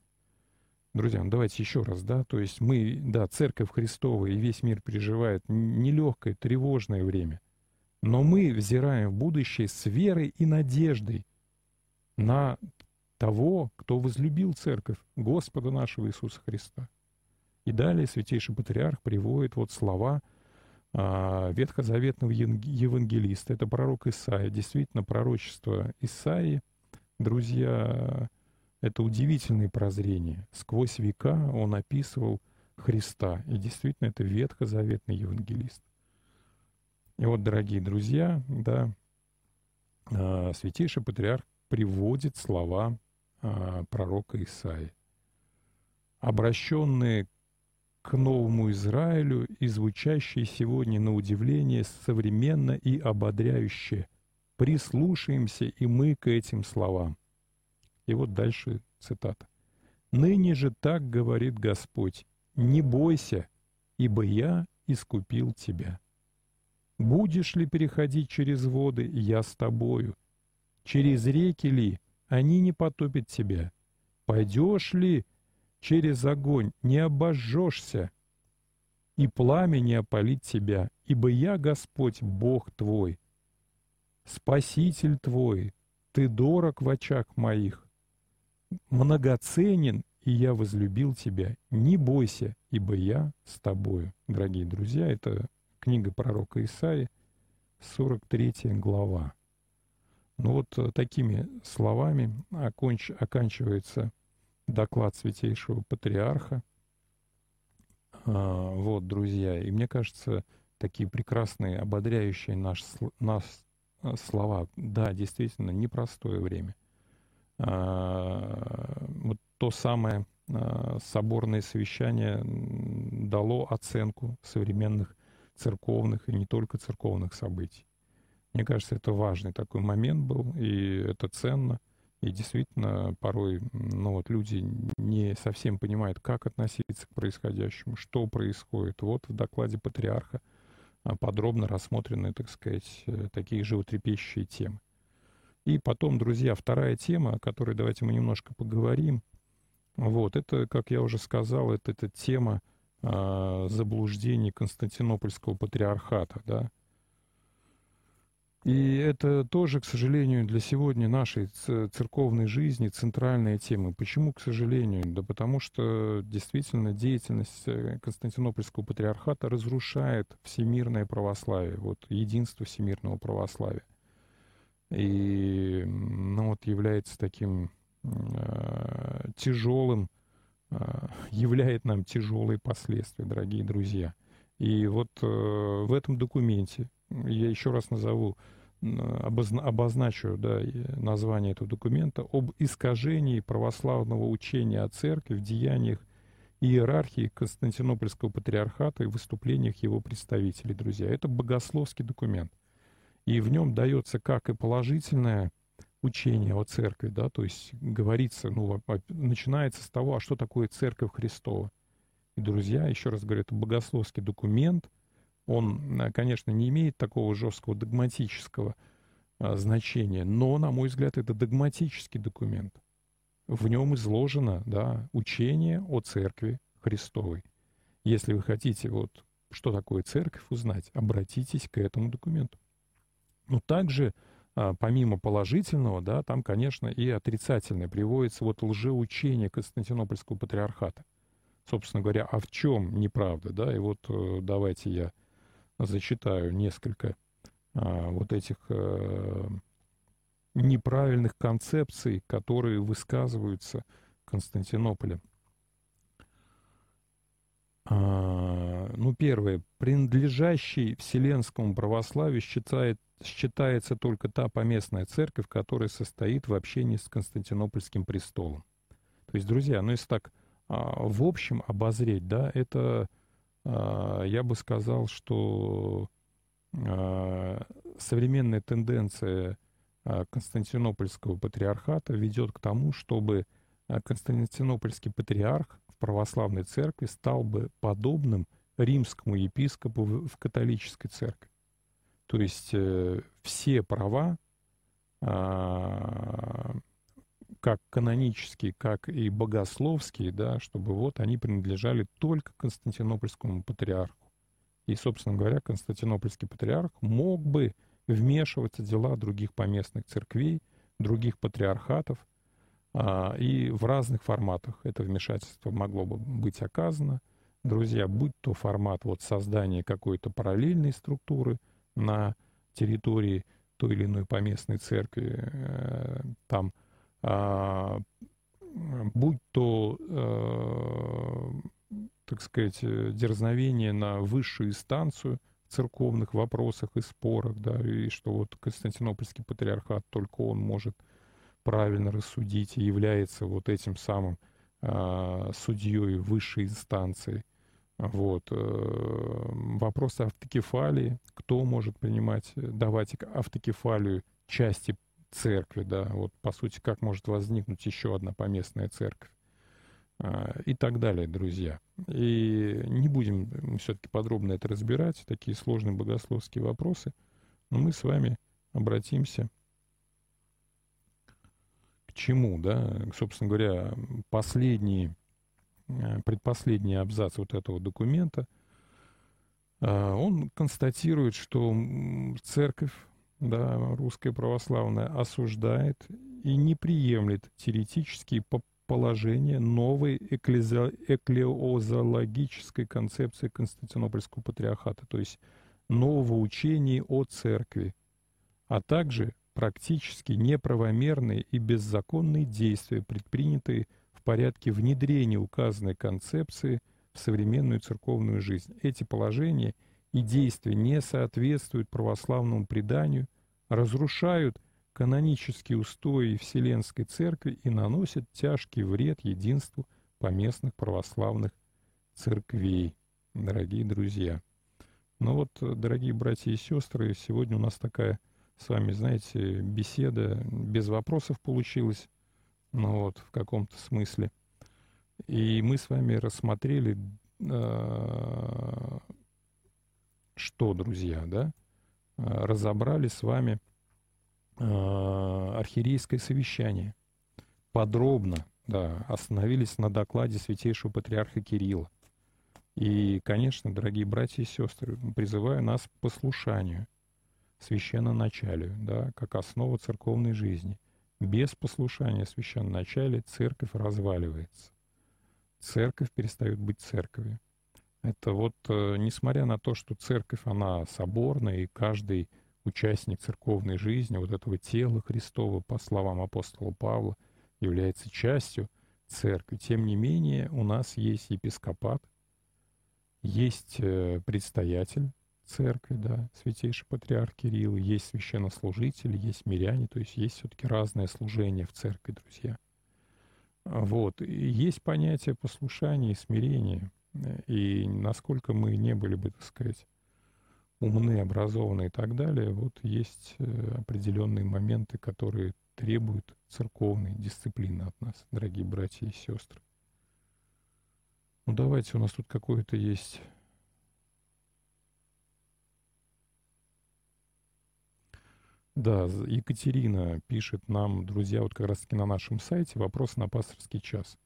Друзья, ну давайте еще раз, да, то есть мы, да, Церковь Христова и весь мир переживает нелегкое, тревожное время, но мы взираем в будущее с верой и надеждой на того, кто возлюбил Церковь, Господа нашего Иисуса Христа. И далее Святейший Патриарх приводит вот слова – ветхозаветного евангелиста. Это пророк Исаия. Действительно, пророчество Исаии, друзья, это удивительное прозрение. Сквозь века он описывал Христа. И действительно, это ветхозаветный евангелист. И вот, дорогие друзья, да, а, Святейший Патриарх приводит слова а, пророка Исаии, обращенные к новому Израилю и звучащие сегодня на удивление современно и ободряюще. Прислушаемся и мы к этим словам. И вот дальше цитата. «Ныне же так говорит Господь, не бойся, ибо я искупил тебя. Будешь ли переходить через воды, я с тобою? Через реки ли, они не потопят тебя? Пойдешь ли через огонь не обожжешься, и пламя не опалит тебя, ибо я Господь, Бог твой, Спаситель твой, ты дорог в очах моих, многоценен, и я возлюбил тебя. Не бойся, ибо я с тобою. Дорогие друзья, это книга пророка Исаи, 43 глава. Ну вот э, такими словами оконч... оканчивается доклад Святейшего Патриарха. А, вот, друзья, и мне кажется, такие прекрасные, ободряющие наш, нас а, слова. Да, действительно, непростое время. А, вот то самое соборное совещание дало оценку современных церковных и не только церковных событий. Мне кажется, это важный такой момент был, и это ценно. И действительно, порой ну, вот люди не совсем понимают, как относиться к происходящему, что происходит. Вот в докладе патриарха а, подробно рассмотрены, так сказать, э, такие животрепещущие темы. И потом, друзья, вторая тема, о которой давайте мы немножко поговорим. Вот, это, как я уже сказал, это, это тема э, заблуждений Константинопольского патриархата, да, и это тоже, к сожалению, для сегодня нашей церковной жизни центральная тема. Почему, к сожалению? Да потому что действительно деятельность э, Константинопольского патриархата разрушает всемирное православие, вот единство всемирного православия. И ну, вот является таким э, тяжелым, э, являет нам тяжелые последствия, дорогие друзья. И вот э, в этом документе, я еще раз назову, обозначу да, название этого документа, об искажении православного учения о церкви в деяниях иерархии Константинопольского патриархата и выступлениях его представителей, друзья. Это богословский документ. И в нем дается как и положительное учение о церкви, да, то есть говорится, ну, начинается с того, а что такое церковь Христова. И, друзья, еще раз говорю, это богословский документ – он, э, конечно, не имеет такого жесткого догматического а, значения, но, на мой взгляд, это догматический документ. В нем изложено да, учение о церкви Христовой. Если вы хотите вот, что такое церковь узнать, обратитесь к этому документу. Но также а, помимо положительного, да, там, конечно, и отрицательное приводится вот лжеучение Константинопольского патриархата. Собственно говоря, а в чем неправда, да, и вот э, давайте я зачитаю несколько а, вот этих а, неправильных концепций, которые высказываются Константинополем. А, ну, первое. Принадлежащий Вселенскому православию считает, считается только та поместная церковь, которая состоит в общении с Константинопольским престолом. То есть, друзья, ну, если так а, в общем обозреть, да, это, я бы сказал, что современная тенденция Константинопольского патриархата ведет к тому, чтобы Константинопольский патриарх православной церкви стал бы подобным римскому епископу в, в католической церкви. То есть э, все права, как канонические, как и богословские, да, чтобы вот они принадлежали только Константинопольскому патриарху. И, собственно говоря, Константинопольский патриарх мог бы вмешиваться в дела других поместных церквей, других патриархатов – а, и в разных форматах это вмешательство могло бы быть оказано. Друзья, будь то формат вот создания какой-то параллельной структуры на территории той или иной поместной церкви, э, там, будь то, э, так сказать, дерзновение на высшую инстанцию в церковных вопросах и спорах, да, и что вот Константинопольский патриархат, только он может правильно рассудить и является вот этим самым э, судьей высшей инстанции. Вот. Э, вопрос автокефалии. Кто может принимать, давать автокефалию части церкви, да, вот по сути, как может возникнуть еще одна поместная церковь э, и так далее, друзья. И не будем все-таки подробно это разбирать, такие сложные богословские вопросы, но мы с вами обратимся чему, да, собственно говоря, последний, э, предпоследний абзац вот этого документа, э, он констатирует, что церковь, да, русская православная, осуждает и не приемлет теоретические положения новой эклеозологической концепции Константинопольского патриархата, то есть нового учения о церкви, а также практически неправомерные и беззаконные действия, предпринятые в порядке внедрения указанной концепции в современную церковную жизнь. Эти положения и действия не соответствуют православному преданию, разрушают канонические устои Вселенской Церкви и наносят тяжкий вред единству поместных православных церквей, дорогие друзья. Ну вот, дорогие братья и сестры, сегодня у нас такая с вами, знаете, беседа без вопросов получилась, ну вот, в каком-то смысле. И мы с вами рассмотрели, э, что, друзья, да, разобрали с вами э, архиерейское совещание. Подробно, да, остановились на докладе святейшего патриарха Кирилла. И, конечно, дорогие братья и сестры, призываю нас к послушанию – священноначалию, да, как основа церковной жизни. Без послушания священноначалия церковь разваливается. Церковь перестает быть церковью. Это вот, э, несмотря на то, что церковь, она соборная, и каждый участник церковной жизни, вот этого тела Христова, по словам апостола Павла, является частью церкви. Тем не менее, у нас есть епископат, есть э, предстоятель, церкви, да, святейший патриарх Кирилл, есть священнослужители, есть миряне, то есть есть все-таки разное служение в церкви, друзья. Вот. И есть понятие послушания и смирения. И насколько мы не были бы, так сказать, умны, образованы и так далее, вот есть э, определенные моменты, которые требуют церковной дисциплины от нас, дорогие братья и сестры. Ну давайте, у нас тут какое-то есть Да, Екатерина пишет нам, друзья, вот как раз-таки на нашем сайте вопрос на пасторский час.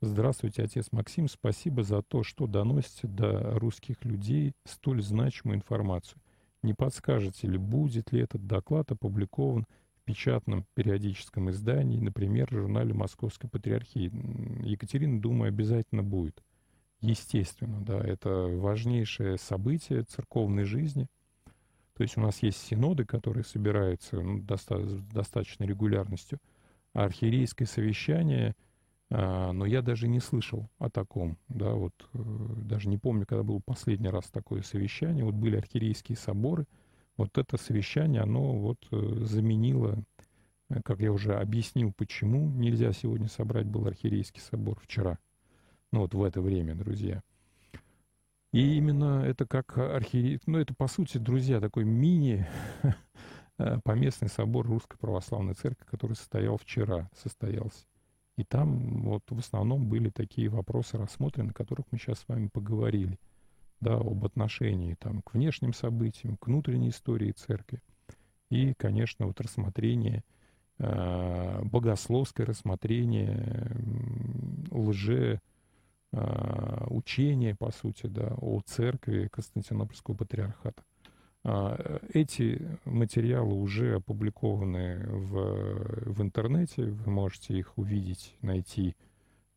Здравствуйте, отец Максим, спасибо за то, что доносите до русских людей столь значимую информацию. Не подскажете ли, будет ли этот доклад опубликован в печатном периодическом издании, например, в журнале Московской Патриархии? Екатерина, думаю, обязательно будет. Естественно, да, это важнейшее событие церковной жизни. То есть у нас есть синоды, которые собираются ну, доста- с регулярностью, а архиерейское совещание — но я даже не слышал о таком, да, вот э, даже не помню, когда был последний раз такое совещание, вот были архиерейские соборы, вот это совещание, оно вот э, заменило, э, как я уже объяснил, почему нельзя сегодня собрать был архиерейский собор вчера, ну вот в это время, друзья. И именно это как архиерей, ну это по сути, друзья, такой мини поместный собор Русской Православной Церкви, который состоял вчера, состоялся. И там вот в основном были такие вопросы рассмотрены, о которых мы сейчас с вами поговорили. Да, об отношении там, к внешним событиям, к внутренней истории церкви. И, конечно, вот рассмотрение, э, богословское рассмотрение лже э, учения, по сути, да, о церкви Константинопольского патриархата. А, эти материалы уже опубликованы в, в интернете, вы можете их увидеть, найти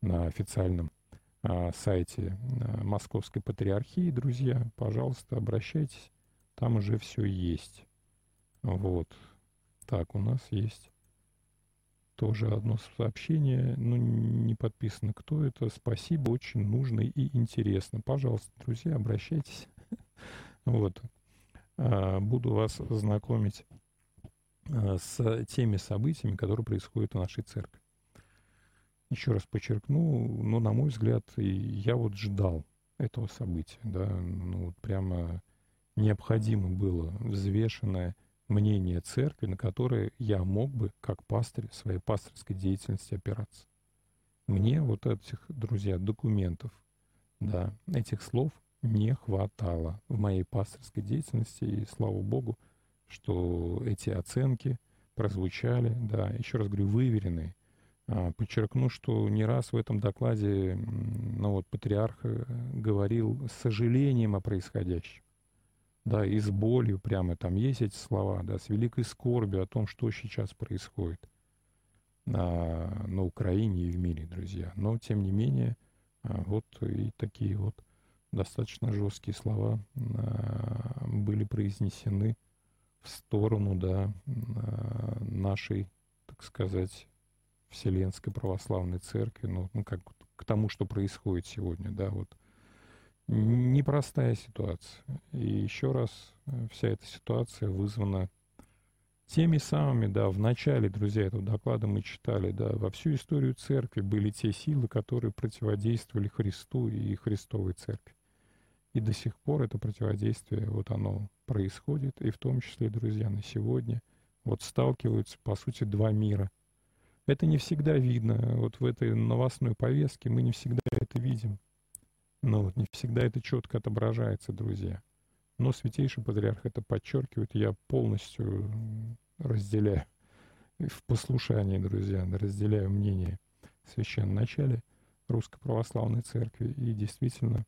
на официальном а, сайте а, Московской Патриархии, друзья. Пожалуйста, обращайтесь, там уже все есть. Вот. Так, у нас есть тоже одно сообщение, ну, не подписано, кто это. Спасибо, очень нужно и интересно. Пожалуйста, друзья, обращайтесь. Вот. А, буду вас знакомить а, с теми событиями, которые происходят в нашей церкви. Еще раз подчеркну, но ну, на мой взгляд, я вот ждал этого события, да, ну вот прямо необходимо было взвешенное мнение церкви, на которое я мог бы, как пастырь, своей пасторской деятельности опираться. Мне вот этих, друзья, документов, да, этих слов не хватало в моей пасторской деятельности, и слава богу, что эти оценки прозвучали, да, еще раз говорю, выверенные. А, подчеркну, что не раз в этом докладе, ну вот, патриарх э, говорил с сожалением о происходящем, да, и с болью прямо, там есть эти слова, да, с великой скорбью о том, что сейчас происходит на, на Украине и в мире, друзья. Но, тем не менее, а, вот и такие вот достаточно жесткие слова а, были произнесены в сторону да, а, нашей, так сказать, Вселенской Православной Церкви, ну, ну как к тому, что происходит сегодня, да, вот. Непростая ситуация. И еще раз, э, вся эта ситуация вызвана теми самыми, да, в начале, друзья, этого доклада мы читали, да, во всю историю церкви были те силы, которые противодействовали Христу и Христовой церкви. И до сих пор это противодействие, вот оно происходит, и в том числе, друзья, на сегодня вот сталкиваются, по сути, два мира. Это не всегда видно, вот в этой новостной повестке мы не всегда это видим. Но вот не всегда это четко отображается, друзья. Но Святейший Патриарх это подчеркивает, я полностью разделяю в послушании, друзья, разделяю мнение священного начале Русской Православной Церкви. И действительно,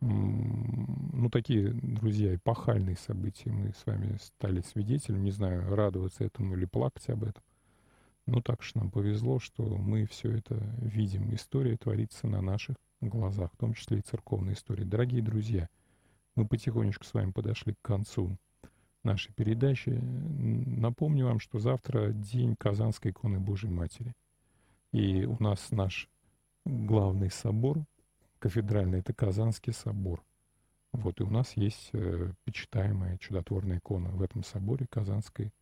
ну, такие, друзья, эпохальные события мы с вами стали свидетелями. Не знаю, радоваться этому или плакать об этом. Но так что нам повезло, что мы все это видим. История творится на наших глазах, в том числе и церковная история. Дорогие друзья, мы потихонечку с вами подошли к концу нашей передачи. Напомню вам, что завтра день Казанской иконы Божьей Матери. И у нас наш главный собор кафедральный, это Казанский собор. Вот, и у нас есть э, почитаемая чудотворная икона в этом соборе Казанской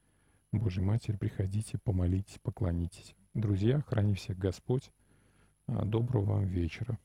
Божьей Матери. Приходите, помолитесь, поклонитесь. Друзья, храни всех Господь. А, доброго вам вечера.